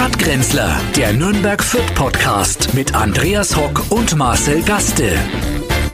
Stadtgrenzler, der Nürnberg Fürth Podcast mit Andreas Hock und Marcel Gaste.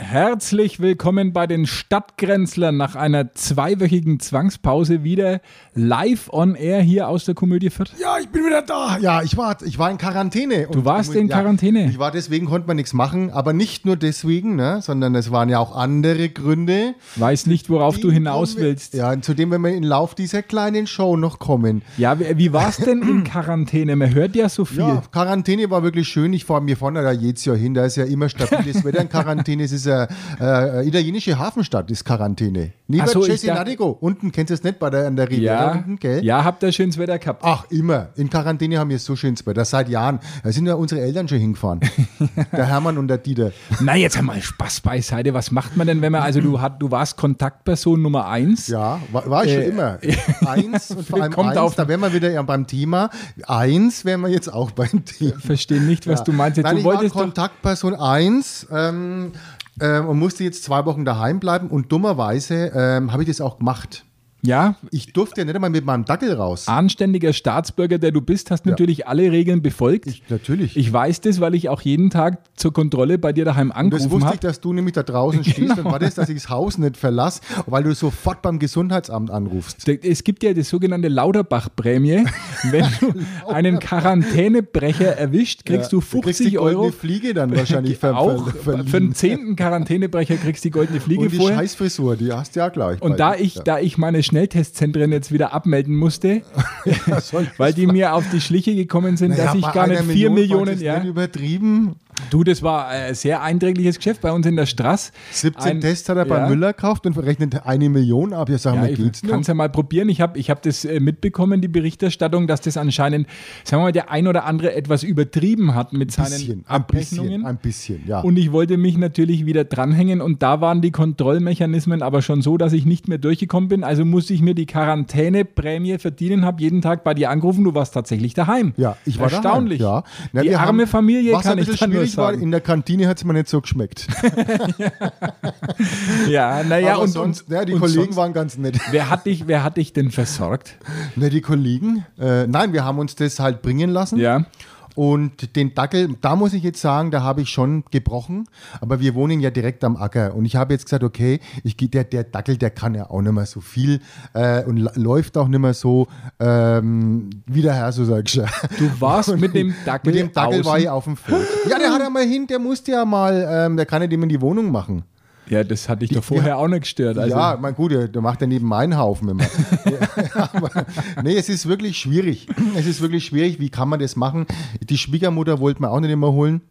Herzlich willkommen bei den Stadtgrenzlern nach einer zweiwöchigen Zwangspause wieder live on air hier aus der Komödie Fürth. Ja, ich bin wieder da. Ja, ich war, ich war in Quarantäne. Du warst in Quarantäne? Ja, ich war deswegen, konnte man nichts machen, aber nicht nur deswegen, ne, sondern es waren ja auch andere Gründe. Weiß nicht, worauf du hinaus willst. Ja, zu dem, wenn wir im Lauf dieser kleinen Show noch kommen. Ja, wie, wie war es denn in Quarantäne? Man hört ja so viel. Ja, Quarantäne war wirklich schön. Ich fahre mir vorne da jedes Jahr hin. Da ist ja immer stabiles Wetter in Quarantäne. Es ist ja äh, italienische Hafenstadt ist Quarantäne. Neben so, Cesenatico. Unten, kennst du es nicht, bei der, an der Riviera ja, unten, gell? Ja, habt ihr schönes Wetter gehabt? Ach, immer. In Quarantäne haben wir so schönes Wetter. Seit Jahren. Da sind ja unsere Eltern schon hingefahren. der Hermann und der Dieter. Na, jetzt einmal Spaß beiseite. Was macht man denn, wenn man, also du, hat, du warst Kontaktperson Nummer eins? Ja, war, war ich äh, schon immer. Eins und vor allem kommt eins, auf, da wären wir wieder beim Thema. Eins wären wir jetzt auch beim Thema. Verstehe nicht, was ja. du meinst. Nein, du ich wolltest war Kontaktperson eins. Ähm, ähm, und musste jetzt zwei Wochen daheim bleiben und dummerweise ähm, habe ich das auch gemacht. Ja. Ich durfte ja nicht einmal mit meinem Dackel raus. Anständiger Staatsbürger, der du bist, hast ja. natürlich alle Regeln befolgt. Ich, natürlich. Ich weiß das, weil ich auch jeden Tag zur Kontrolle bei dir daheim angerufen habe. Das wusste hab. ich, dass du nämlich da draußen genau. stehst und war das, dass ich das Haus nicht verlasse, weil du sofort beim Gesundheitsamt anrufst. Es gibt ja die sogenannte Lauterbach-Prämie. Wenn du einen Quarantänebrecher erwischt, kriegst ja. du 50 kriegst die Euro. Fliege dann wahrscheinlich ver auch Für den zehnten Quarantänebrecher kriegst du die goldene Fliege und die vorher. Scheißfrisur, die hast du ja gleich. Und da ich, ja. da ich meine Schnelltestzentren jetzt wieder abmelden musste, weil die mir auf die Schliche gekommen sind, naja, dass ich gar nicht vier Millionen. Millionen ja, übertrieben. Du, das war ein sehr einträgliches Geschäft bei uns in der Straße. 17 ein, Tests hat er bei Müller gekauft und verrechnet eine Million ab. Ja, sagen ja, wir, geht's Ich kann es ja mal probieren. Ich habe ich hab das äh, mitbekommen, die Berichterstattung, dass das anscheinend, sagen wir mal, der ein oder andere etwas übertrieben hat mit seinen bisschen, Abrechnungen. Ein bisschen, ein bisschen, ja. Und ich wollte mich natürlich wieder dranhängen und da waren die Kontrollmechanismen aber schon so, dass ich nicht mehr durchgekommen bin. Also musste ich mir die Quarantäneprämie verdienen, habe jeden Tag bei dir angerufen. Du warst tatsächlich daheim. Ja, ich war Erstaunlich. Daheim, ja. Na, die arme Familie kann ich dann nur ich war, in der Kantine hat es mir nicht so geschmeckt. ja, naja, und sonst, ja, die und Kollegen sonst, waren ganz nett. Wer hat dich, wer hat dich denn versorgt? Na, die Kollegen. Äh, nein, wir haben uns das halt bringen lassen. Ja. Und den Dackel, da muss ich jetzt sagen, da habe ich schon gebrochen. Aber wir wohnen ja direkt am Acker. Und ich habe jetzt gesagt, okay, ich, der, der Dackel, der kann ja auch nicht mehr so viel äh, und läuft auch nicht mehr so ähm, wie der Herr, so sag ich ja. Du warst und mit dem Dackel Mit dem Dackel außen. war ich auf dem Feld. Ja, der hat ja mal hin, der musste ja mal, ähm, der kann ja dem in die Wohnung machen. Ja, das hatte ich doch vorher ja, auch nicht gestört. Also. Ja, mein gut, der macht ja neben meinen Haufen immer. ja, aber, nee, es ist wirklich schwierig. Es ist wirklich schwierig. Wie kann man das machen? Die Schwiegermutter wollte man auch nicht immer holen.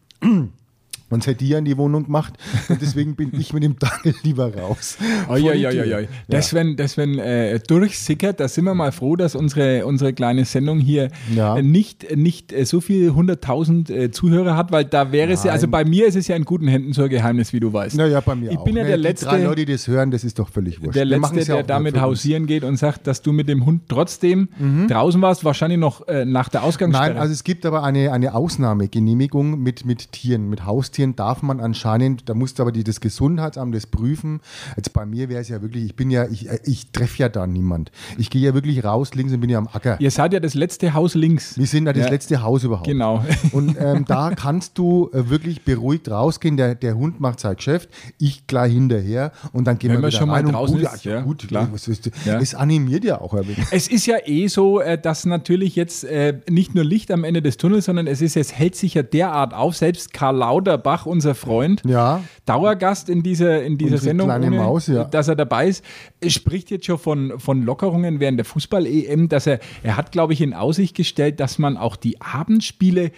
Sonst hätte die ja in die Wohnung gemacht. Und deswegen bin ich mit dem Daniel lieber raus. Oi. Das, wenn, das, wenn äh, durchsickert, da sind wir mal froh, dass unsere, unsere kleine Sendung hier ja. äh, nicht, nicht äh, so viele hunderttausend äh, Zuhörer hat, weil da wäre Nein. es ja, also bei mir ist es ja in guten Händen so ein Geheimnis, wie du weißt. Naja, bei mir ich auch. bin ja der Letzte. Drei Leute, die das hören, das ist doch völlig wurscht. Der Letzte, der damit hausieren geht und sagt, dass du mit dem Hund trotzdem mhm. draußen warst, wahrscheinlich noch äh, nach der Ausgangssperre. Nein, also es gibt aber eine, eine Ausnahmegenehmigung mit, mit Tieren. Mit Haustieren darf man an anscheinend, da musste aber die, das Gesundheitsamt das prüfen. Jetzt bei mir wäre es ja wirklich, ich bin ja, ich, ich treffe ja da niemand. Ich gehe ja wirklich raus links und bin ja am Acker. Ihr seid ja das letzte Haus links. Wir sind ja das ja. letzte Haus überhaupt. Genau. Und ähm, da kannst du äh, wirklich beruhigt rausgehen. Der, der Hund macht sein Geschäft, ich gleich hinterher und dann gehen Wenn wir schon mal draußen gut, ist, ja, gut, klar. Was ist, ja. Es animiert ja auch. Es ist ja eh so, äh, dass natürlich jetzt äh, nicht nur Licht am Ende des Tunnels, sondern es ist, es hält sich ja derart auf. Selbst Karl Lauterbach, unser Freund, ja. Dauergast in dieser, in dieser Sendung, ohne, Maus, ja. dass er dabei ist, spricht jetzt schon von, von Lockerungen während der Fußball-EM, dass er, er hat, glaube ich, in Aussicht gestellt, dass man auch die Abendspiele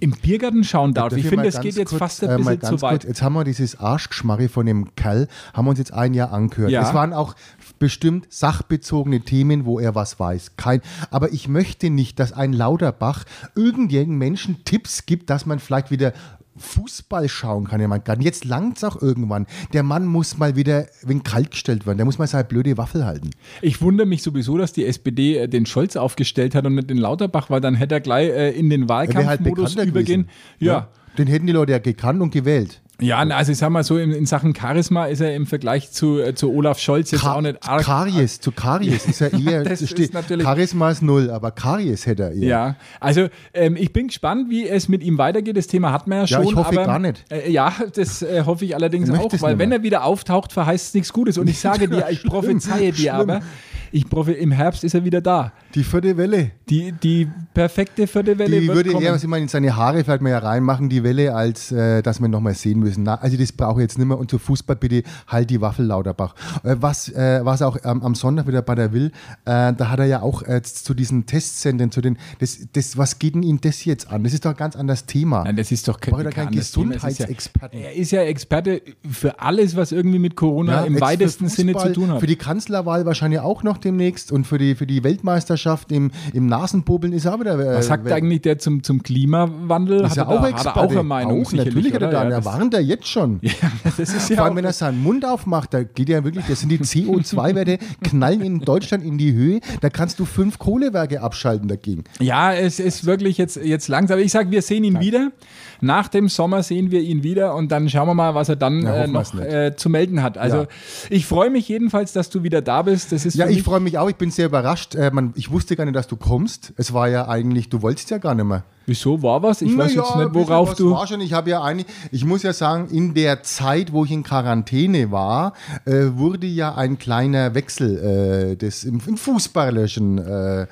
im Biergarten schauen darf. ich finde, es geht jetzt kurz, fast ein äh, bisschen zu weit. Kurz, jetzt haben wir dieses Arschgeschmarre von dem Kerl, haben wir uns jetzt ein Jahr angehört. Ja. Es waren auch bestimmt sachbezogene Themen, wo er was weiß. Kein, aber ich möchte nicht, dass ein Lauterbach irgendjemanden Menschen Tipps gibt, dass man vielleicht wieder Fußball schauen kann gar nicht. Jetzt langt es auch irgendwann. Der Mann muss mal wieder wenn kalt gestellt werden. Der muss mal seine blöde Waffel halten. Ich wundere mich sowieso, dass die SPD äh, den Scholz aufgestellt hat und nicht den Lauterbach, weil dann hätte er gleich äh, in den halt Wahlkampfmodus halt übergehen. Ja. ja. Den hätten die Leute ja gekannt und gewählt. Ja, also ich sag mal so, in, in, Sachen Charisma ist er im Vergleich zu, äh, zu Olaf Scholz jetzt Ka auch nicht arg. Karies, zu Karies ist er eher, das ist natürlich Charisma ist null, aber Karies hätte er eher. Ja, also ähm, ich bin gespannt, wie es mit ihm weitergeht. Das Thema hat man ja schon. Ja, ich hoffe aber, gar nicht. Äh, ja, das äh, hoffe ich allerdings ich auch, weil wenn er wieder auftaucht, verheißt es nichts Gutes. Und ich sage dir, ich prophezeie dir aber, ich profe im Herbst ist er wieder da. Die vierte Welle. Die, die perfekte vierte Welle. Die würde kommen. er, was ich meine, in seine Haare vielleicht mal ja reinmachen, die Welle, als äh, dass wir nochmal sehen müssen. Na, also das brauche ich jetzt nicht mehr. Und zu Fußball bitte halt die Waffel Lauterbach. Äh, was, äh, was auch ähm, am Sonntag wieder bei der Will, äh, da hat er ja auch äh, zu diesen Testzentren, zu den, das, das, was geht denn ihn das jetzt an? Das ist doch ein ganz anderes Thema. Nein, das ist doch kein, kein, kein Gesundheitsexperte. Er ist ja Experte für alles, was irgendwie mit Corona ja, im weitesten Sinne zu tun hat. Für die Kanzlerwahl wahrscheinlich auch noch demnächst und für die, für die Weltmeisterschaft im, im Nasenpobeln ist auch wieder. Äh, Was sagt eigentlich der zum, zum Klimawandel? Ist hat er auch da, Hat er auch eine Meinung? Auch, natürlich hat er da. Ja, er warnt er jetzt schon. Ja, das ist ja Vor allem, wenn er seinen Mund aufmacht, da geht ja wirklich, das sind die CO2-Werte, knallen in Deutschland in die Höhe. Da kannst du fünf Kohlewerke abschalten dagegen. Ja, es ist wirklich jetzt, jetzt langsam. Ich sage, wir sehen ihn Nein. wieder. Nach dem Sommer sehen wir ihn wieder und dann schauen wir mal, was er dann ja, äh, noch äh, zu melden hat. Also ja. ich freue mich jedenfalls, dass du wieder da bist. Das ist ja, ich freue mich auch. Ich bin sehr überrascht. Äh, man, ich wusste gar nicht, dass du kommst. Es war ja eigentlich, du wolltest ja gar nicht mehr. Wieso war was? Ich Na weiß ja, jetzt nicht, worauf du. War schon. Ich habe ja eigentlich, ich muss ja sagen, in der Zeit, wo ich in Quarantäne war, äh, wurde ja ein kleiner Wechsel äh, des im, im Fußballerischen äh, äh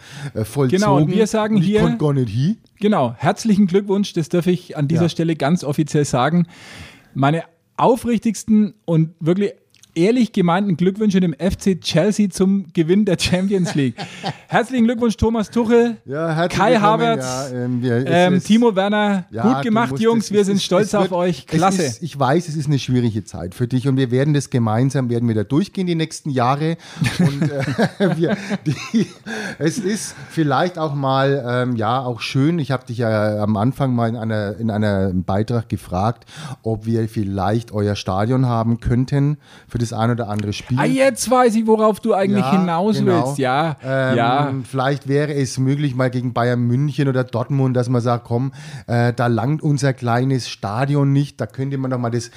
vollzogen. Genau, und wir sagen und ich hier. gar nicht hin. Genau, herzlichen Glückwunsch, das darf ich an dieser ja. Stelle ganz offiziell sagen. Meine aufrichtigsten und wirklich ehrlich gemeinten Glückwünsche dem FC Chelsea zum Gewinn der Champions League. Herzlichen Glückwunsch, Thomas Tuchel, ja, Kai Havertz, ja, ähm, wir, ähm, Timo Werner. Ja, gut gemacht, Jungs. wir sind ist, stolz auf euch. Klasse. Ist, ich weiß, es ist eine schwierige Zeit für dich und wir werden das gemeinsam, werden wir da durchgehen die nächsten Jahre. Und äh, wir, die, es ist vielleicht auch mal, ähm, ja, auch schön. Ich habe dich ja am Anfang mal in, einer, in einem Beitrag gefragt, ob wir vielleicht euer Stadion haben könnten für das das ein oder andere Spiel. Ah, jetzt weiß ich, worauf du eigentlich ja, hinaus genau. willst. Ja, ähm, ja. Vielleicht wäre es möglich, mal gegen Bayern München oder Dortmund, dass man sagt, komm, äh, da langt unser kleines Stadion nicht, da könnte man doch mal das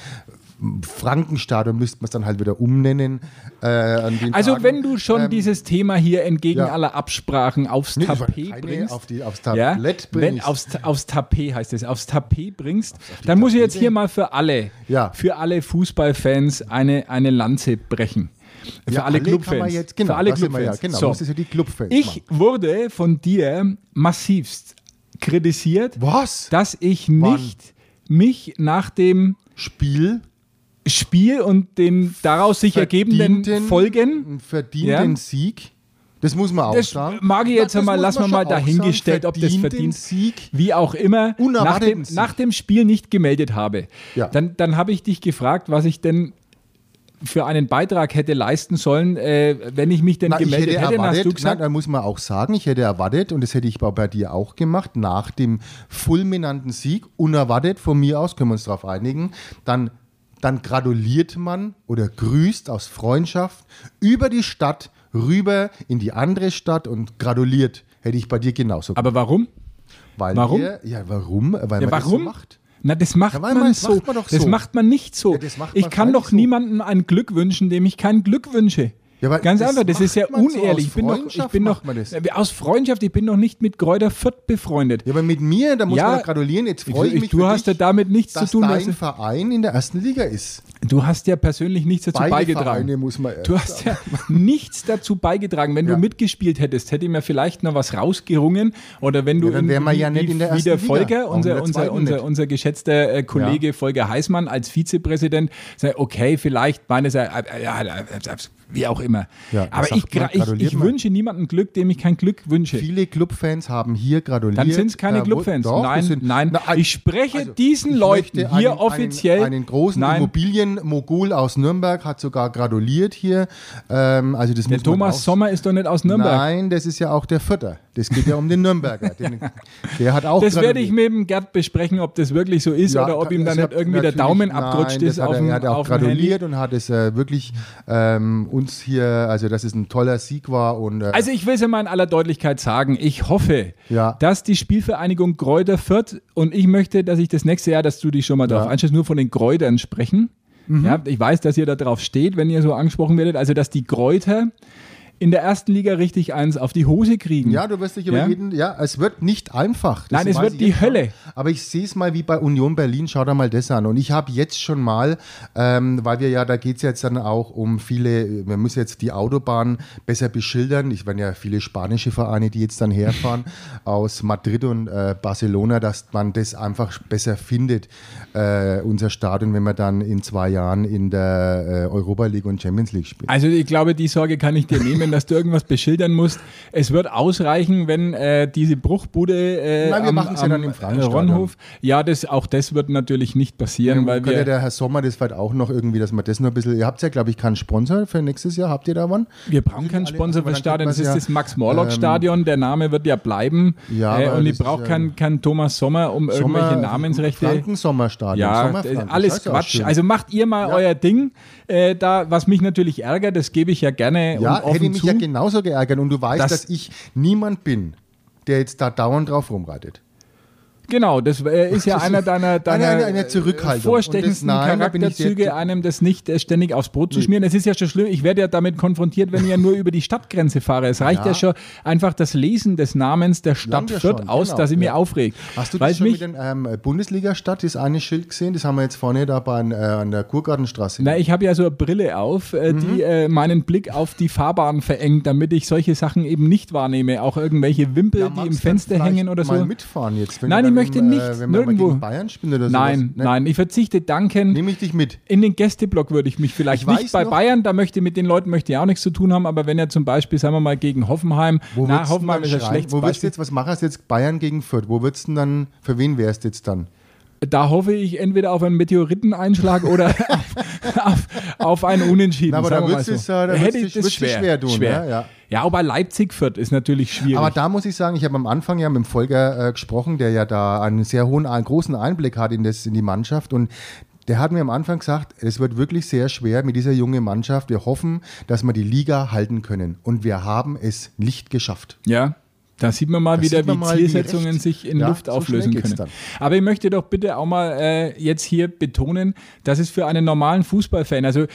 Frankenstadion müsste man es dann halt wieder umnennen. Äh, also Tagen. wenn du schon ähm, dieses Thema hier entgegen ja. aller Absprachen aufs nee, Tapet bringst, auf die, aufs Tablett ja, bringst. Wenn aufs, aufs Tapet heißt es, aufs Tapet bringst, auf dann Tapete. muss ich jetzt hier mal für alle, ja. für alle Fußballfans eine, eine Lanze brechen. Für ja, alle, alle Clubfans. Jetzt, genau, für alle Clubfans. Genau, so. ja die Clubfans. Ich machen. wurde von dir massivst kritisiert, Was? dass ich nicht Wann? mich nach dem Spiel Spiel und den daraus sich ergebenden Folgen. Verdienten ja. Sieg. Das muss man auch das sagen. Mag ich jetzt einmal, lassen wir mal dahingestellt, ob das verdient, Sieg, wie auch immer, nach dem, nach dem, Spiel nicht gemeldet habe. Ja. Dann, dann habe ich dich gefragt, was ich denn für einen Beitrag hätte leisten sollen, äh, wenn ich mich denn Na, gemeldet hätte, hätte erwartet, hast du gesagt? Nein, da muss man auch sagen, ich hätte erwartet, und das hätte ich bei dir auch gemacht, nach dem fulminanten Sieg, unerwartet von mir aus, können wir uns darauf einigen, dann dann gratuliert man oder grüßt aus Freundschaft über die Stadt rüber in die andere Stadt und gratuliert. Hätte ich bei dir genauso gemacht. Aber warum? Weil warum? Wir, ja, warum? Weil ja, man warum? das so macht. Na, das macht, ja, man, man so. macht man doch so. Das macht man nicht so. Ja, ich kann doch niemandem ein Glück wünschen, dem ich kein Glück wünsche. Ja, Ganz einfach, das ist ja unehrlich. So ich bin doch, ich bin doch aus Freundschaft, ich bin noch nicht mit Kräuter Fürth befreundet. Ja, aber mit mir, da muss ja, man gratulieren. Jetzt freue ich, ich mich. Du hast dich, ja damit nichts zu tun, dass dein Verein in der ersten Liga ist. Du hast ja persönlich nichts dazu Beide beigetragen. Vereine muss man du hast ja nichts dazu beigetragen. Wenn ja. du mitgespielt hättest, hätte ich mir vielleicht noch was rausgerungen. Oder wenn du ja, dann wären wir ja nicht in der ersten wie der Folger, unser, unser, unser, unser geschätzter äh, Kollege. Volker Heißmann als Vizepräsident, sagt, okay, vielleicht meines äh, äh, wie auch immer. Ja, Aber ich, ich, ich wünsche niemandem Glück, dem ich kein Glück wünsche. Viele Clubfans haben hier gratuliert. Dann sind es keine äh, Clubfans. Doch, nein, sind, nein. Na, ich spreche also, diesen ich Leuten hier einen, offiziell. Einen, einen großen Immobilienmogul aus Nürnberg hat sogar gratuliert hier. Ähm, also das der Thomas Sommer ist doch nicht aus Nürnberg. Nein, das ist ja auch der Vierter. Das geht ja um den Nürnberger. Den, der hat auch Das werde ich mit dem Gerd besprechen, ob das wirklich so ist ja, oder ob ihm dann nicht irgendwie der Daumen abgerutscht ist. Auf er, er hat auch gratuliert und hat es äh, wirklich ähm, uns hier, also dass es ein toller Sieg war. Und, äh, also ich will es ja mal in aller Deutlichkeit sagen, ich hoffe, ja. dass die Spielvereinigung Kräuter Fürth und ich möchte, dass ich das nächste Jahr, dass du dich schon mal darauf einstellst, nur von den Kräutern sprechen. Mhm. Ja, ich weiß, dass ihr da drauf steht, wenn ihr so angesprochen werdet. Also, dass die Kräuter in der ersten Liga richtig eins auf die Hose kriegen. Ja, du wirst dich über ja? jeden, ja, es wird nicht einfach. Nein, es wird die Hölle. Mal. Aber ich sehe es mal wie bei Union Berlin, schau da mal das an. Und ich habe jetzt schon mal, ähm, weil wir ja, da geht es jetzt dann auch um viele, wir müssen jetzt die Autobahn besser beschildern. Ich meine ja viele spanische Vereine, die jetzt dann herfahren aus Madrid und äh, Barcelona, dass man das einfach besser findet, äh, unser Stadion, wenn wir dann in zwei Jahren in der äh, Europa League und Champions League spielen. Also ich glaube, die Sorge kann ich dir nehmen. Dass du irgendwas beschildern musst. Es wird ausreichen, wenn äh, diese Bruchbude äh, Nein, wir machen es ja dann im Ronhof. Ja, das, auch das wird natürlich nicht passieren. Ja, weil wir, ja der Herr Sommer das vielleicht auch noch irgendwie, dass man das noch ein bisschen. Ihr habt ja, glaube ich, keinen Sponsor für nächstes Jahr. Habt ihr da wann? Wir brauchen keinen Sponsor für das Stadion. Das ist ja, das Max-Morlock-Stadion. Ähm, der Name wird ja bleiben. Ja, äh, und ich brauche keinen kein Thomas Sommer um Sommer, irgendwelche Namensrechte. Franken-Sommerstadion. Ja, alles Quatsch. Also macht ihr mal euer Ding. Äh, da, was mich natürlich ärgert, das gebe ich ja gerne ja, offen mich ja genauso geärgert und du weißt, das dass ich niemand bin, der jetzt da dauernd drauf rumreitet. Genau, das äh, ist ja einer deiner, deiner eine, eine, eine vorstechendsten nein, Charakterzüge, einem das nicht äh, ständig aufs Brot zu schmieren. Es ist ja schon schlimm, ich werde ja damit konfrontiert, wenn ich ja nur über die Stadtgrenze fahre. Es reicht ja, ja schon einfach das Lesen des Namens der Stadt Fürth aus, genau, dass ich ja. mich aufregt. Hast du das schon mich, mit der ähm, Bundesliga-Stadt, das eine Schild gesehen? Das haben wir jetzt vorne da bei, äh, an der Kurgartenstraße. Na, ich habe ja so eine Brille auf, äh, mhm. die äh, meinen Blick auf die Fahrbahn verengt, damit ich solche Sachen eben nicht wahrnehme. Auch irgendwelche Wimpel, die im Fenster hängen oder so. Mal mitfahren jetzt. Nein, ich möchte nicht äh, nirgendwo. Bayern spielen oder Nein, ne? nein, ich verzichte danken. Nehme ich dich mit. In den Gästeblock würde ich mich vielleicht ich nicht bei noch. Bayern, da möchte mit den Leuten möchte ich auch nichts zu tun haben, aber wenn er zum Beispiel, sagen wir mal, gegen Hoffenheim, wo na, Hoffenheim ist ja schlecht. Wo du jetzt, was machst du jetzt Bayern gegen Fürth? Wo würdest du dann, für wen wärst du jetzt dann? Da hoffe ich entweder auf einen Meteoriteneinschlag oder auf, auf, auf, einen Unentschieden. Na, aber da würdest so. du es äh, schwer, schwer tun. Schwer. Ja, ja. Ja, aber Leipzig führt ist natürlich schwierig. Aber da muss ich sagen, ich habe am Anfang ja mit dem Volker äh, gesprochen, der ja da einen sehr hohen, einen großen Einblick hat in, das, in die Mannschaft und der hat mir am Anfang gesagt, es wird wirklich sehr schwer mit dieser jungen Mannschaft. Wir hoffen, dass wir die Liga halten können. Und wir haben es nicht geschafft. Ja, da sieht man mal das wieder, wie mal, Zielsetzungen wie sich in ja, Luft auflösen so können. Dann. Aber ich möchte doch bitte auch mal äh, jetzt hier betonen, dass es für einen normalen Fußballfan, also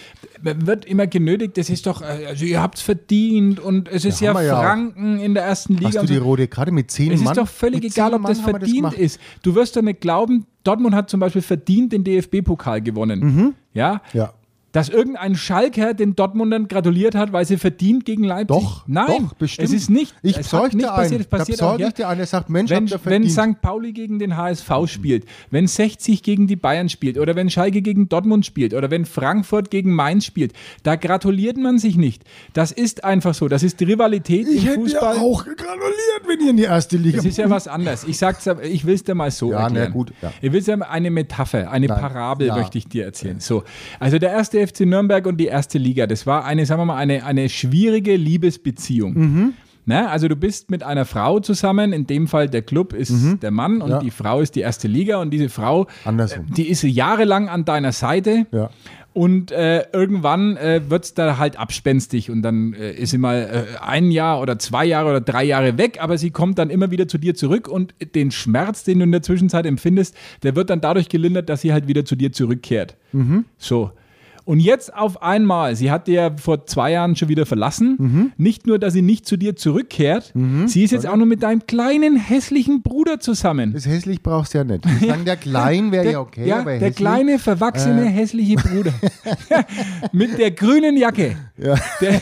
wird immer genötigt, das ist doch, äh, also ihr habt es verdient und es ist ja, ja Franken ja in der ersten Liga. Hast du die rote Karte mit zehn Es ist Mann? doch völlig egal, ob das verdient das ist. Du wirst doch nicht glauben, Dortmund hat zum Beispiel verdient den DFB-Pokal gewonnen. Mhm. Ja? ja dass irgendein Schalker den Dortmundern gratuliert hat, weil sie verdient gegen Leipzig. Doch, nein, doch, bestimmt. Es ist nicht. Ich es nicht passiert. Es passiert auch, ja. dir einen, sagt, Mensch, wenn, wenn St. Pauli gegen den HSV spielt, wenn 60 gegen die Bayern spielt oder wenn Schalke gegen Dortmund spielt oder wenn Frankfurt gegen Mainz spielt, da gratuliert man sich nicht. Das ist einfach so. Das ist Rivalität ich im Fußball. Ich hätte auch gratuliert, wenn ihr in die erste Liga. Das ist ja was anderes. Ich sag's, ich will es dir mal so ja, erklären. Na gut, ja. Ich will dir eine Metapher, eine Nein. Parabel ja. möchte ich dir erzählen. So, also der erste FC Nürnberg und die die erste Liga. Das war eine, sagen wir mal, eine, eine schwierige Liebesbeziehung. Mhm. Ne? Also du bist mit einer Frau zusammen, in dem Fall der Club ist mhm. der Mann und ja. die Frau ist die erste Liga und diese Frau, Andersrum. die ist jahrelang an deiner Seite. Ja. Und äh, irgendwann äh, wird es da halt abspenstig und dann äh, ist sie mal äh, ein Jahr oder zwei Jahre oder drei Jahre weg, aber sie kommt dann immer wieder zu dir zurück und den Schmerz, den du in der Zwischenzeit empfindest, der wird dann dadurch gelindert, dass sie halt wieder zu dir zurückkehrt. Mhm. So. Und jetzt auf einmal, sie hat dir ja vor zwei Jahren schon wieder verlassen. Mhm. Nicht nur, dass sie nicht zu dir zurückkehrt, mhm. sie ist jetzt auch noch mit deinem kleinen hässlichen Bruder zusammen. Das hässlich brauchst du ja nicht. Ich sagen, der Klein wäre ja okay. Ja, der kleine, verwachsene, äh. hässliche Bruder. mit der grünen Jacke. Ja. Der,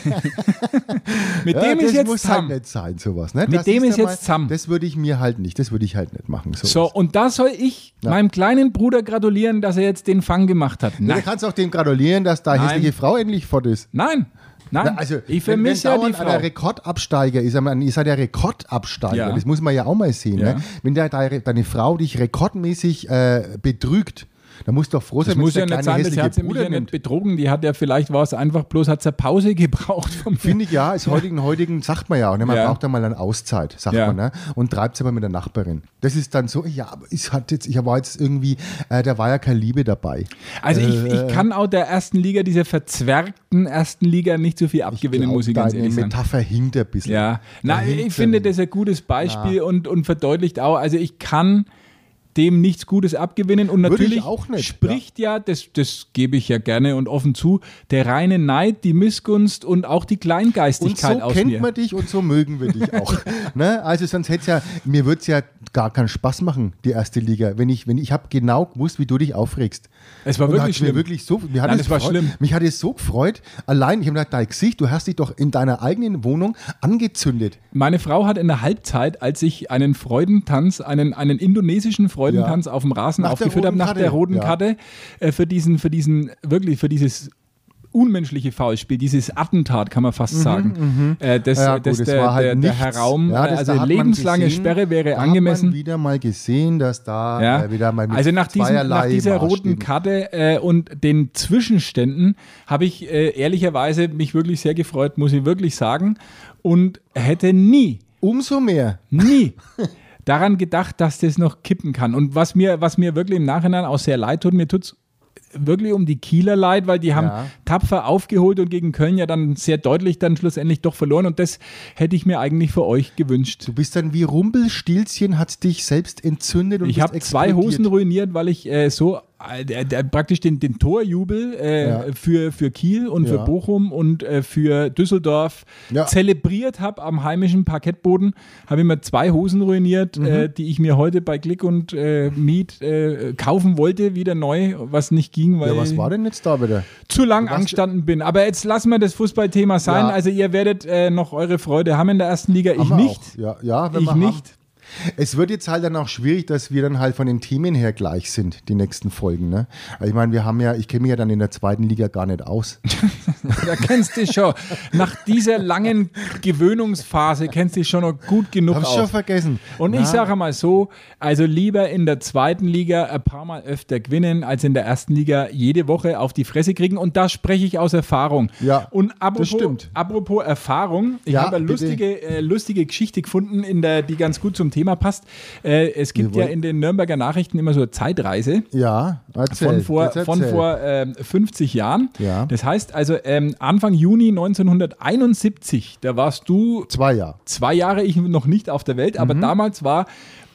mit ja, dem ist jetzt muss halt nicht sein, sowas. Ne? Mit das dem ist, ist jetzt zusammen. Das würde ich mir halt nicht, das würde ich halt nicht machen. Sowas. So, und da soll ich ja. meinem kleinen Bruder gratulieren, dass er jetzt den Fang gemacht hat. Ja, du kannst auch dem gratulieren frustrieren, dass da hässliche Frau endlich fort ist. Nein. Nein, Na, also ich vermisse ja die Frau. der Rekordabsteiger ist, ihr seid ja Rekordabsteiger, ja. das muss man ja auch mal sehen. Ja. Ne? Wenn da, deine Frau dich rekordmäßig äh, betrügt, Da muss doch froh sein, das muss ja nicht sein, das hat sie mich ja nicht betrogen. Die hat ja vielleicht war es einfach bloß, hat sie Pause gebraucht. Finde ich ja, als heutigen, heutigen sagt man ja auch, ne? man ja. braucht da mal eine Auszeit, sagt ja. man, ne? und treibt es aber mit der Nachbarin. Das ist dann so, ja, aber ich hatte jetzt, ich war jetzt irgendwie, äh, da war ja keine Liebe dabei. Also äh, ich, ich kann auch der ersten Liga, dieser verzwergten ersten Liga nicht so viel abgewinnen, glaub, muss ich ganz ehrlich sagen. Metapher hinkt ein bisschen. Ja, na, ich finde das ein gutes Beispiel und, und verdeutlicht auch, also ich kann dem nichts Gutes abgewinnen. Und natürlich nicht, spricht ja, ja das, das gebe ich ja gerne und offen zu, der reine Neid, die Missgunst und auch die Kleingeistigkeit aus mir. so kennt man dich und so mögen wir dich auch. ne? Also sonst hätte es ja, mir würde es ja gar keinen Spaß machen, die erste Liga. Wenn ich, wenn ich habe genau gewusst, wie du dich aufregst. Es war und wirklich schlimm. Wirklich so, mir hat Nein, es war schlimm. Mich hat es so gefreut. Allein, ich habe gedacht, dein Gesicht, du hast dich doch in deiner eigenen Wohnung angezündet. Meine Frau hat in der Halbzeit, als ich einen Freudentanz, einen, einen indonesischen Freudentanz Freudentanz ja. auf dem Rasen nach aufgeführt habe, nach der roten ja. Karte, äh, für diesen, für diesen, wirklich für dieses unmenschliche Foulspiel, dieses Attentat, kann man fast mhm, sagen. Mhm, äh, das, ja, gut, das der, halt der, der, Herr Raum, ja, das, also lebenslange gesehen, Sperre wäre angemessen. Hat man wieder mal gesehen, dass da ja. äh, wieder mal mit Also nach, diesem, nach dieser roten Karte äh, und den Zwischenständen habe ich äh, ehrlicherweise mich wirklich sehr gefreut, muss ich wirklich sagen. Und hätte nie Umso mehr. Nie daran gedacht, dass das noch kippen kann. Und was mir, was mir wirklich im Nachhinein auch sehr leid tut, mir tut es wirklich um die Kieler leid, weil die haben ja. tapfer aufgeholt und gegen Köln ja dann sehr deutlich dann schlussendlich doch verloren und das hätte ich mir eigentlich für euch gewünscht. Du bist dann wie Rumpelstilzchen, hat dich selbst entzündet und Ich habe zwei Hosen ruiniert, weil ich äh, so der, der, praktisch den, den Torjubel äh, ja. für, für Kiel und ja. für Bochum und äh, für Düsseldorf ja. zelebriert habe am heimischen Parkettboden. Habe ich mir zwei Hosen ruiniert, mhm. äh, die ich mir heute bei Klick und äh, Miet äh, kaufen wollte, wieder neu, was nicht ging, weil ja, was war denn jetzt da bitte? Zu lang angestanden bin. Aber jetzt lassen wir das Fußballthema sein. Also ihr werdet äh, noch eure Freude haben in der ersten Liga. Ich nicht. Auch. Ja, ja, ich nicht. Haben. Es wird jetzt halt dann auch schwierig, dass wir dann halt von den Themen her gleich sind, die nächsten Folgen. Ne? Also ich meine, wir haben ja, ich kenne mich ja dann in der zweiten Liga gar nicht aus. da kennst du schon. Nach dieser langen Gewöhnungsphase kennst du dich schon noch gut genug Hab's aus. schon vergessen. Und Na. ich sage mal so, also lieber in der zweiten Liga ein paar Mal öfter gewinnen, als in der ersten Liga jede Woche auf die Fresse kriegen. Und da spreche ich aus Erfahrung. Ja, Und apropos, das stimmt. apropos Erfahrung, ich ja, habe eine lustige, äh, lustige Geschichte gefunden, in der, die ganz gut zum Thema Thema passt. Äh, es gibt ja in den Nürnberger Nachrichten immer so eine Zeitreise. Ja, erzähl, von vor, von vor äh, 50 Jahren. Ja. Das heißt also ähm, Anfang Juni 1971, da warst du zwei Jahre. Zwei Jahre ich noch nicht auf der Welt, aber mhm. damals war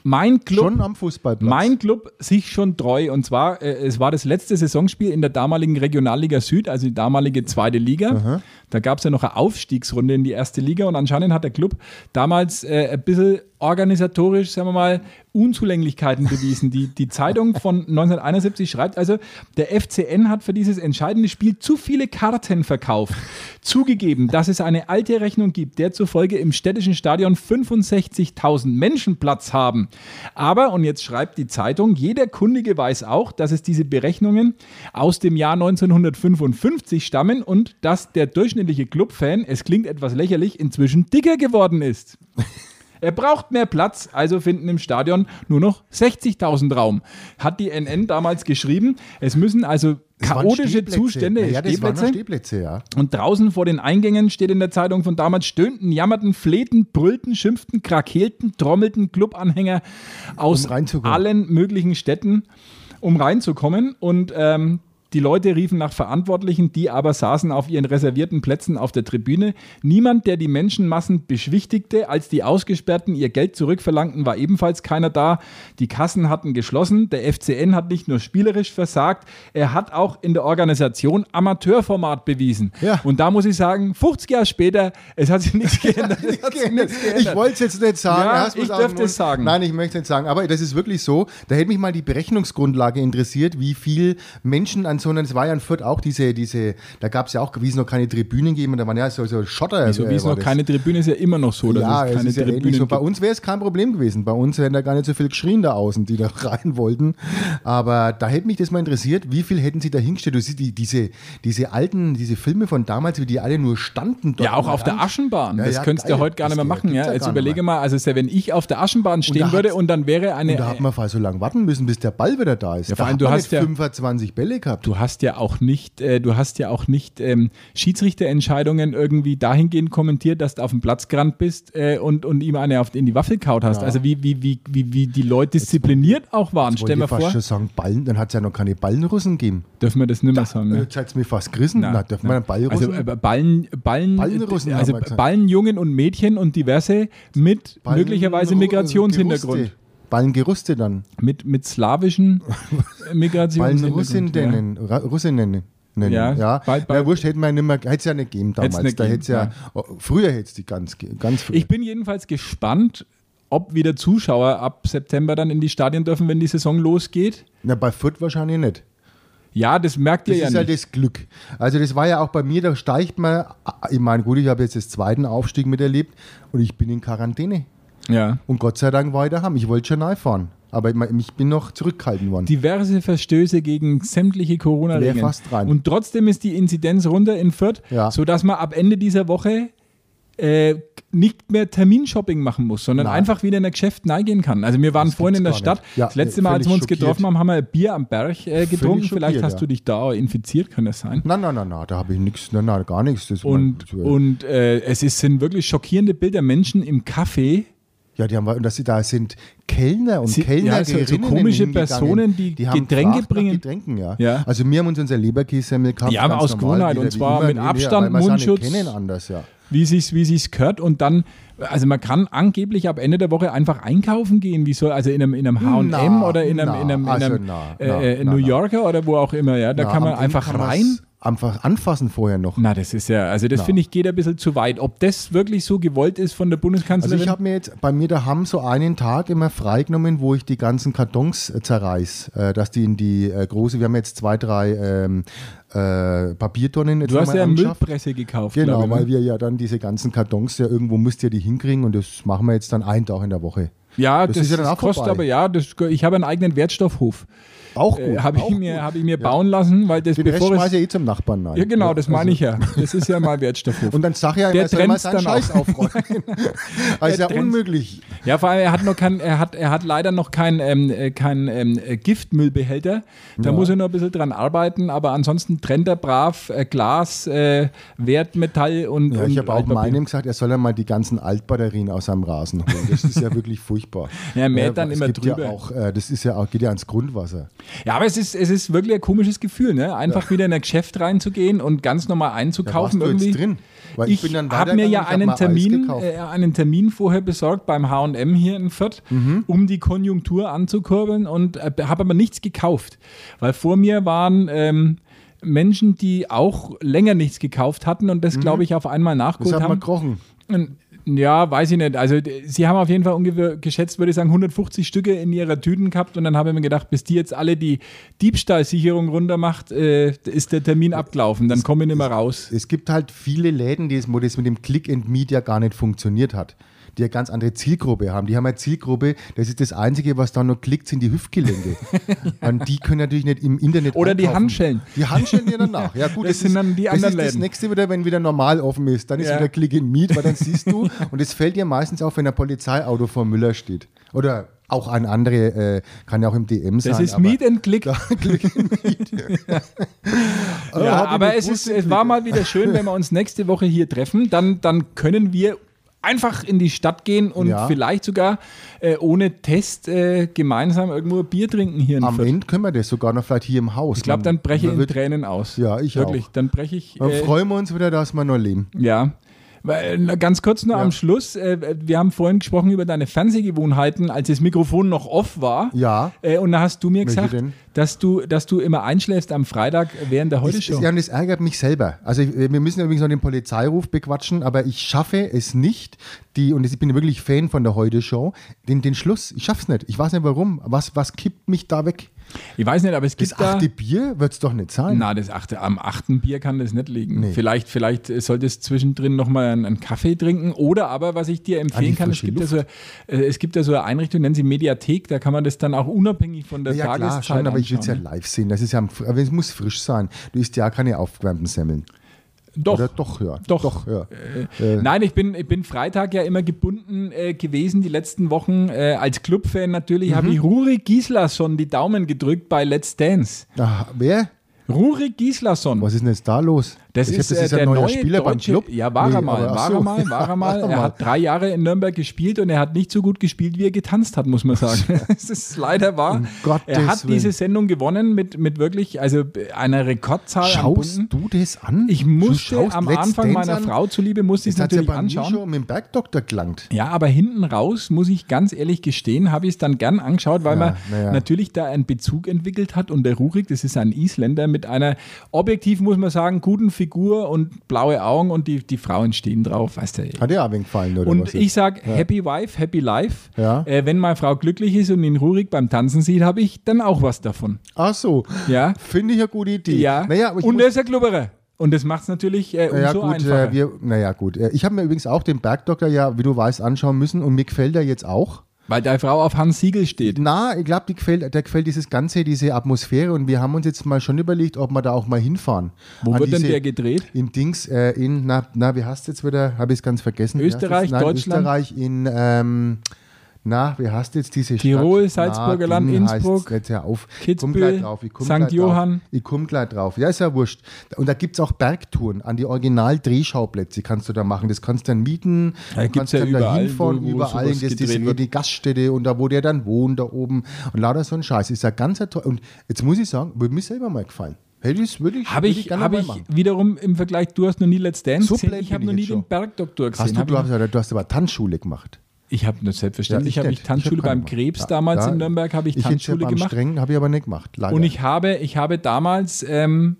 mein Club, schon am Fußballplatz. Mein Club sich schon treu. Und zwar, äh, es war das letzte Saisonspiel in der damaligen Regionalliga Süd, also die damalige zweite Liga. Aha. Da gab es ja noch eine Aufstiegsrunde in die erste Liga und anscheinend hat der Club damals äh, ein bisschen organisatorisch, sagen wir mal, Unzulänglichkeiten bewiesen. Die, die Zeitung von 1971 schreibt also, der FCN hat für dieses entscheidende Spiel zu viele Karten verkauft. Zugegeben, dass es eine alte Rechnung gibt, der zufolge im städtischen Stadion 65.000 Menschen Platz haben. Aber, und jetzt schreibt die Zeitung, jeder Kundige weiß auch, dass es diese Berechnungen aus dem Jahr 1955 stammen und dass der durchschnittliche Clubfan, es klingt etwas lächerlich, inzwischen dicker geworden ist. Er braucht mehr Platz, also finden im Stadion nur noch 60.000 Raum. Hat die NN damals geschrieben. Es müssen also chaotische Zustände, ja, Stehplätze. Stehplätze ja. Und draußen vor den Eingängen steht in der Zeitung von damals stöhnten, jammerten, flehten, brüllten, schimpften, krakelten, trommelten Clubanhänger aus um allen möglichen Städten, um reinzukommen. Und ähm, die Leute riefen nach Verantwortlichen, die aber saßen auf ihren reservierten Plätzen auf der Tribüne. Niemand, der die Menschenmassen beschwichtigte, als die Ausgesperrten ihr Geld zurückverlangten, war ebenfalls keiner da. Die Kassen hatten geschlossen. Der FCN hat nicht nur spielerisch versagt, er hat auch in der Organisation Amateurformat bewiesen. Ja. Und da muss ich sagen, 50 Jahre später, es hat sich nichts geändert. Sich geändert. Ich wollte es jetzt nicht sagen. Ja, ich dürfte es sagen. Nein, ich möchte es nicht sagen. Aber das ist wirklich so. Da hätte mich mal die Berechnungsgrundlage interessiert, wie viel Menschen an sondern, sondern es war ja in Fürth auch diese, diese da gab es ja auch, wie es noch keine Tribünen gegeben, da waren ja so, so Schotter. Wieso, wie es noch das. keine Tribüne ist ja immer noch so, dass ja, es keine es ist ja so. Bei uns wäre es kein Problem gewesen. Bei uns wären da gar nicht so viel geschrien da außen, die da rein wollten. Aber da hätte mich das mal interessiert, wie viel hätten sie da hingestellt? Du siehst die, diese, diese alten, diese Filme von damals, wie die alle nur standen. ja, auch auf der Aschenbahn. Ja, das ja, könntest du ja heute gar nicht mehr machen. Ja? Jetzt überlege mal, also wenn ich auf der Aschenbahn stehen würde und dann wäre eine. Und da hat man fast so lange warten müssen, bis der Ball wieder da ist. Ja, vor allem, du hast ja 25 Bälle gehabt. Du hast ja auch nicht, äh, du hast ja auch nicht ähm, Schiedsrichterentscheidungen irgendwie dahingehend kommentiert, dass du auf dem Platz gerannt bist äh, und, und ihm eine auf, in die Waffel kaut hast. Ja. Also wie, wie, wie, wie, wie die Leute diszipliniert jetzt, auch waren. Stell mir vor. fast schon sagen, Ballen, dann hat es ja noch keine Ballenrussen gegeben. Dürfen wir das nicht mehr sagen? Ne? Jetzt hat es mir fast gerissen. Na, na, dürfen wir Ballrussen? Also äh, Ballen, Ballen, Ballenrussen also Ballenjungen und Mädchen und diverse mit Ballen, möglicherweise Migrationshintergrund. Ballengeruste dann. Mit, mit slawischen Migrationshintergrund. Ballenrussinnen, ja. Russinnen nennen. Ja, ja. Bald, bald. ja wurscht, hätte man nicht mehr, hätte es ja nicht gegeben damals. Nicht da geben, ja, ja. Oh, früher hätte es die ganz, ganz früh. Ich bin jedenfalls gespannt, ob wieder Zuschauer ab September dann in die Stadien dürfen, wenn die Saison losgeht. Na, bei Fürth wahrscheinlich nicht. Ja, das merkt ihr das ja nicht. Das ist halt das Glück. Also das war ja auch bei mir, da steigt man, ich meine, gut, ich habe jetzt den zweiten Aufstieg miterlebt und ich bin in Quarantäne. Ja. Und Gott sei Dank war ich daheim. Ich wollte schon neu fahren. Aber ich bin noch zurückgehalten worden. Diverse Verstöße gegen sämtliche Corona-Regeln. fast rein. Und trotzdem ist die Inzidenz runter in Fürth, ja. sodass man ab Ende dieser Woche äh, nicht mehr Terminshopping machen muss, sondern Nein. einfach wieder in ein Geschäft reingehen kann. Also wir waren das vorhin in der Stadt. Ja, das letzte Mal, als wir uns schockiert. getroffen haben, haben wir ein Bier am Berg äh, getrunken. Vielleicht hast ja. du dich da infiziert, kann das sein? Nein, nein, nein, nein da habe ich nichts, nein, nein, gar nichts. Das und und äh, es ist, sind wirklich schockierende Bilder Menschen im Café, ja, die haben, dass sie da sind Kellner und Sie, Kellner, ja, so, so komische Personen, die, die Getränke bringen. Getränken, ja. ja. Also wir haben uns unser Leberkässemmel gekauft. Ja, aus Gewohnheit und zwar mit Abstand, mehr, Mundschutz. kennen anders, ja. Wie sich's, wie sich's gehört und dann, also man kann angeblich ab Ende der Woche einfach einkaufen gehen, wie soll, also in einem, in einem H&M oder in einem, na, in einem, in einem, also na, äh, na, New Yorker oder wo auch immer, ja, da kann man einfach rein einfach anfassen vorher noch. Na, das ist ja, also das finde ich geht ein bisschen zu weit. Ob das wirklich so gewollt ist von der Bundeskanzlerin? Also ich habe mir jetzt bei mir daheim so einen Tag immer freigenommen, wo ich die ganzen Kartons äh, zerreiß, äh, dass die in die äh, große, wir haben jetzt zwei, drei ähm, äh, Papiertonnen. du hast ja eine Müllpresse gekauft. Genau, ich, ne? weil wir ja dann diese ganzen Kartons ja irgendwo müsst ihr die hinkriegen und das machen wir jetzt dann einen Tag in der Woche. Ja, das, das ist ja dann auch kostet vorbei. aber ja, das, ich habe einen eigenen Wertstoffhof. Auch äh, gut. Äh, Habe ich, mir, hab ich mir bauen lassen, weil das Den bevor Rest ich eh zum Nachbarn rein. Ja, genau, das meine also. ich ja. Das ist ja mal Wertstoffhof. Und dann sag ja immer, soll mal seinen Scheiß aufräumen. das ist ja unmöglich. Ja, vor allem, er hat, noch kein, er hat, er hat leider noch keinen ähm, äh, kein, ähm, äh, Giftmüllbehälter. Da ja. muss er noch ein bisschen dran arbeiten, aber ansonsten trennt er brav äh, Glas, äh, Wertmetall und. Ja, ich habe auch meinem gesagt, er soll ja mal die ganzen Altbatterien aus seinem Rasen holen. Das ist ja wirklich furchtbar. Ja, er mäht dann immer drüber. Ja auch, das ist ja auch, geht ja ans Grundwasser. Ja, aber es ist, es ist wirklich ein komisches Gefühl, ne? Einfach ja. wieder in ein Geschäft reinzugehen und ganz normal einzukaufen. Ja, irgendwie. drin? Weil ich, ich habe mir ja einen Termin, äh, einen Termin vorher besorgt beim H&M hier in Fürth, mhm. um die Konjunktur anzukurbeln und äh, habe aber nichts gekauft, weil vor mir waren ähm, Menschen, die auch länger nichts gekauft hatten und das, mhm. glaube ich, auf einmal nachgeholt das haben. Das hat man gekrochen. Ja, weiß ich nicht. Also sie haben auf jeden Fall ungefähr geschätzt, würde ich sagen, 150 Stücke in ihrer Tüten gehabt und dann habe ich mir gedacht, bis die jetzt alle die Diebstahlsicherung runter macht, äh, ist der Termin abgelaufen. Dann komme ich nicht mehr raus. Es gibt halt viele Läden, die es, wo das mit dem Click and Meet ja gar nicht funktioniert hat die eine ganz andere Zielgruppe haben. Die haben eine Zielgruppe, das ist das Einzige, was da noch klickt, sind die Hüftgelenke. Und die können natürlich nicht im Internet Oder einkaufen. die Handschellen. Die Handschellen die danach. Ja gut, das, das sind dann die anderen Das ist das nächste wieder, wenn wieder normal offen ist. Dann ist ja. wieder Click in Meet, weil dann siehst du, und es fällt dir meistens auf, wenn ein Polizeiauto vor Müller steht. Oder auch ein andere, äh, kann ja auch im DM sein. Das ist Meet and Click. Click and Meet. ja, aber es, ist, es war mal wieder schön, wenn wir uns nächste Woche hier treffen. Dann, dann können wir einfach in die Stadt gehen und ja. vielleicht sogar äh, ohne Test äh, gemeinsam irgendwo Bier trinken hier in Am Ende können wir das sogar noch vielleicht hier im Haus. Ich glaube, dann breche ich in Tränen aus. Ja, ich Wirklich, auch. dann breche ich. Dann äh, freuen wir uns wieder, dass wir noch leben. Ja. Ganz kurz nur ja. am Schluss. Äh, wir haben vorhin gesprochen über deine Fernsehgewohnheiten, als das Mikrofon noch off war. Ja. Äh, und da hast du mir gesagt, dass du, dass du immer einschläfst am Freitag während der Heute-Show. Ja, und das ärgert mich selber. Also wir müssen übrigens noch den Polizeiruf bequatschen, aber ich schaffe es nicht, die, und ich bin wirklich Fan von der Heute-Show, den, den Schluss, ich schaffe es nicht. Ich weiß nicht warum. Was, was kippt mich da weg? Ich weiß nicht, aber es gibt das achte da, Bier wird es doch nicht sein. Na, das achte, am achten Bier kann das nicht liegen. Nee. Vielleicht, vielleicht solltest du zwischendrin nochmal einen, einen Kaffee trinken oder aber, was ich dir empfehlen kann, es gibt, ja so, äh, es gibt ja so eine Einrichtung, nennen sie Mediathek, da kann man das dann auch unabhängig von der ja, Tageszeit klar, schon, aber ich will es ja live sehen. Das ist ja, aber es muss frisch sein. Du isst ja keine aufgewärmten Semmeln. Doch. Oder doch, ja. Doch. doch ja. Äh, äh. Nein, ich bin, ich bin Freitag ja immer gebunden äh, gewesen, die letzten Wochen. Äh, als Clubfan natürlich mhm. habe ich Ruri Gislason die Daumen gedrückt bei Let's Dance. Ach, wer? Ruri Gislason. Was ist denn jetzt da los? Das, ist, das ist der neue Spieler deutsche, beim Club. Ja, war er mal, war er mal, war er mal. Er hat drei Jahre in Nürnberg gespielt und er hat nicht so gut gespielt, wie er getanzt hat, muss man sagen. das ist leider wahr. Um er hat Willen. diese Sendung gewonnen mit, mit wirklich, also einer Rekordzahl. Schaust du das an? Ich musste am Let's Anfang meiner an? Frau zuliebe, musste ich es natürlich ja anschauen. schon mit dem Bergdoktor gelangt. Ja, aber hinten raus, muss ich ganz ehrlich gestehen, habe ich es dann gern angeschaut, weil ja, man ja. natürlich da einen Bezug entwickelt hat und der Rurik, das ist ein Isländer mit einer objektiv, muss man sagen, guten Figur und blaue Augen und die, die Frauen stehen drauf, weißt du. Hat dir auch gefallen, oder? Und ich sage, ja. Happy Wife, Happy Life. Ja. Äh, wenn meine Frau glücklich ist und ihn ruhig beim Tanzen sieht, habe ich dann auch was davon. Ach so. Ja. Finde ich eine gute Idee. Ja. Naja, und er ist ein Klubberer. Und das macht es natürlich äh, umso ja, gut, äh, einfacher. Äh, wir, naja, gut. Ich habe mir übrigens auch den Bergdoktor ja, wie du weißt, anschauen müssen und mir gefällt er jetzt auch. Weil deine Frau auf Hans Siegel steht. Na, ich glaube, gefällt, der gefällt dieses Ganze, diese Atmosphäre und wir haben uns jetzt mal schon überlegt, ob wir da auch mal hinfahren. Wo An wird diese, denn der gedreht? In Dings, äh, in, na, na, wie heißt es jetzt wieder? Habe ich es ganz vergessen. Österreich, Nein, Deutschland? Österreich in, ähm, na, wie heißt jetzt diese Stadt? Tirol, Salzburger Na, Land, Innsbruck, jetzt ja auf. Kitzbühel, St. Johann. Ich komme gleich drauf. Ja, ist ja wurscht. Und da gibt es auch Bergtouren an die Original-Drehschauplätze kannst du da machen. Das kannst du dann mieten. Da du kannst ja dann überall, da hinfahren, wo, wo überall in das, diese, die Gaststätte und da, wo der dann wohnt, da oben. Und lauter so ein Scheiß. Ist ja ganz toll. Und jetzt muss ich sagen, würde mir selber mal gefallen. Hätte ich, würde ich, habe ich, ich, hab ich wiederum im Vergleich, du hast noch nie Let's Dance so gesehen, ich habe noch nie den Bergdoktor gesehen. Hast du, du, hast, du hast aber Tanzschule gemacht. Ich habe das selbstverständlich, ja, ich habe ich Tanzschule beim Krebs ja, damals da, in Nürnberg, habe ich, ich Tanzschule gemacht. Streng habe ich aber nicht gemacht. Leider. Und ich habe, ich habe damals ähm,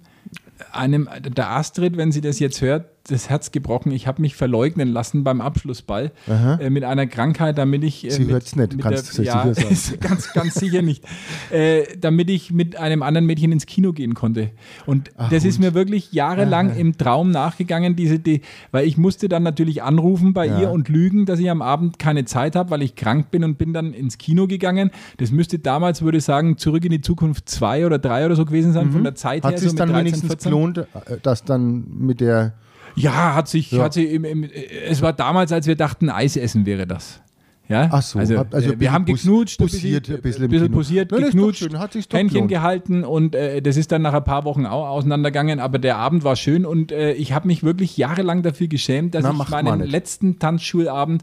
einem, der Astrid, wenn sie das jetzt hört, das Herz gebrochen. Ich habe mich verleugnen lassen beim Abschlussball äh, mit einer Krankheit, damit ich. Äh, Sie hört es nicht, kannst du ja, sicher sagen. ganz, ganz sicher nicht. Äh, damit ich mit einem anderen Mädchen ins Kino gehen konnte. Und Ach, das und? ist mir wirklich jahrelang im Traum nachgegangen, diese, die, weil ich musste dann natürlich anrufen bei ja. ihr und lügen, dass ich am Abend keine Zeit habe, weil ich krank bin und bin dann ins Kino gegangen. Das müsste damals, würde ich sagen, zurück in die Zukunft zwei oder drei oder so gewesen sein, mhm. von der Zeit Hat her. Hat es so dann 13, wenigstens 14. gelohnt, äh, dass dann mit der ja, hat sich, ja. hat sich im, im, es war damals, als wir dachten, Eis essen wäre das. Ja? Ach so, also, also äh, wir haben geknutscht, posiert, ein bisschen, ein bisschen posiert, Nein, geknutscht, Händchen gelohnt. gehalten und äh, das ist dann nach ein paar Wochen auch auseinandergegangen, aber der Abend war schön und äh, ich habe mich wirklich jahrelang dafür geschämt, dass Na, ich meinen letzten Tanzschulabend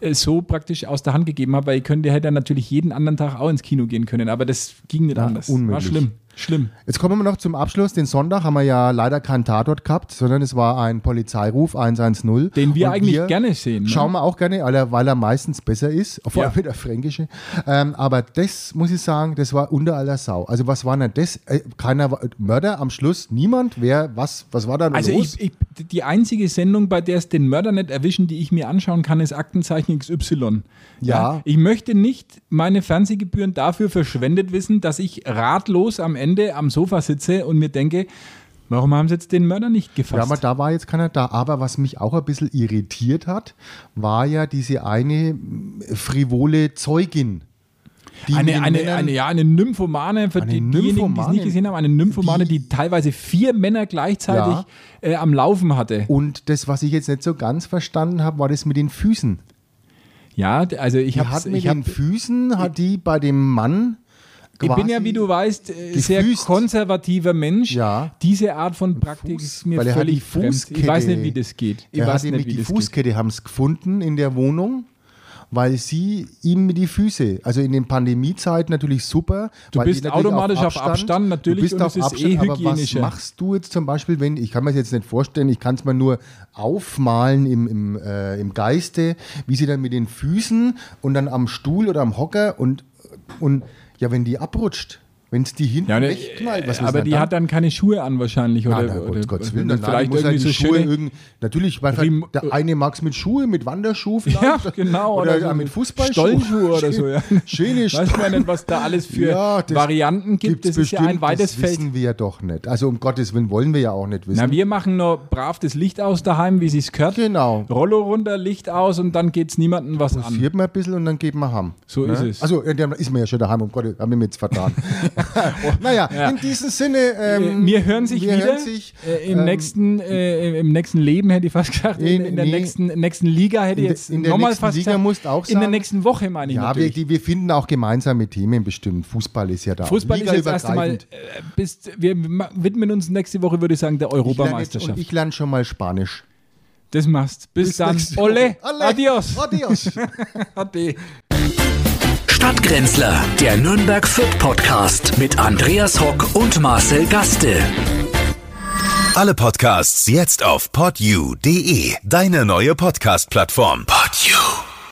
äh, so praktisch aus der Hand gegeben habe, weil ich könnte hätte natürlich jeden anderen Tag auch ins Kino gehen können, aber das ging nicht Na, anders. Unmöglich. War schlimm. Schlimm. Jetzt kommen wir noch zum Abschluss. Den Sonntag haben wir ja leider keinen Tatort gehabt, sondern es war ein Polizeiruf 110. Den wir Und eigentlich wir gerne sehen. Ne? Schauen wir auch gerne, weil er meistens besser ist, vor allem ja. der fränkische. Ähm, aber das muss ich sagen, das war unter aller Sau. Also was war denn das? Äh, keiner Mörder am Schluss, niemand. Wer, was, was war da also los? Ich, ich, die einzige Sendung, bei der es den Mörder nicht erwischen, die ich mir anschauen kann, ist Aktenzeichen XY. Ja. ja. Ich möchte nicht meine Fernsehgebühren dafür verschwendet wissen, dass ich ratlos am Ende am Sofa sitze und mir denke, Warum haben sie jetzt den Mörder nicht gefasst? Ja, aber da war jetzt keiner da. Aber was mich auch ein bisschen irritiert hat, war ja diese eine frivole Zeugin. eine, eine, eine, ja, eine Nymphomane, für eine die, diejenigen, die es nicht gesehen haben, eine Nymphomane, die, die teilweise vier Männer gleichzeitig ja. äh, am Laufen hatte. Und das, was ich jetzt nicht so ganz verstanden habe, war das mit den Füßen. Ja, also ich habe. Hat mit den Füßen, hat die bei dem Mann ich bin ja, wie du weißt, äh, sehr konservativer Mensch. Ja. Diese Art von Praktik ist mir völlig fremd. Ich weiß nicht, wie das geht. Ich er weiß nicht, wie die Fußkette haben es gefunden in der Wohnung weil sie ihm die Füße, also in den Pandemiezeiten natürlich super. Du bist automatisch auf Abstand, auf Abstand, natürlich, du bist auf Abstand, eh aber was machst du jetzt zum Beispiel, wenn, ich kann mir das jetzt nicht vorstellen, ich kann es mir nur aufmalen im, im, äh, im Geiste, wie sie dann mit den Füßen und dann am Stuhl oder am Hocker und, und ja, wenn die abrutscht, Wenn es die hinten ja, ne, wegknallt, was Aber die dann? hat dann keine Schuhe an wahrscheinlich. Oder, ja, oder, Gott, Willen, dann vielleicht muss irgendwie so Schuhe irgend, Natürlich, weil der eine mag es mit Schuhe, mit Wanderschuh vielleicht. Ja, genau. Oder, oder so mit Fußballschuhe. Stollenschuhe oder so, ja. Schöne Weiß man nicht, was da alles für ja, Varianten gibt. Das bestimmt, ist ja ein weites Feld. Das wissen wir ja doch nicht. Also um Gottes Willen wollen wir ja auch nicht wissen. Na, wir machen nur brav das Licht aus daheim, wie es gehört. Genau. Rollo runter, Licht aus und dann geht es niemandem was an. Passiert ein bisschen und dann geht man heim. So ne? ist es. Also, dann ist man ja schon daheim, um Gottes haben wir jetzt vertan. naja, ja. in diesem Sinne. Ähm, wir hören sich wir wieder hören sich, äh, im, ähm, nächsten, äh, im nächsten Leben, hätte ich fast gesagt. In, in der nee, nächsten, nächsten Liga hätte ich jetzt nochmal fast Liga musst auch sagen, In der nächsten Woche meine ich Ja, wir, die, wir finden auch gemeinsame Themen bestimmt. Fußball ist ja da. Fußball Liga ist jetzt erst einmal. Äh, bis, wir widmen uns nächste Woche, würde ich sagen, der Europameisterschaft. Ich lerne schon mal Spanisch. Das machst. Bis, Bis dann. Ole. Ole. Adios. Adios. Ade. Stadtgrenzler, der Nürnberg Fürth Podcast mit Andreas Hock und Marcel Gaste. Alle Podcasts jetzt auf podyou.de, deine neue Podcast-Plattform. Podyou.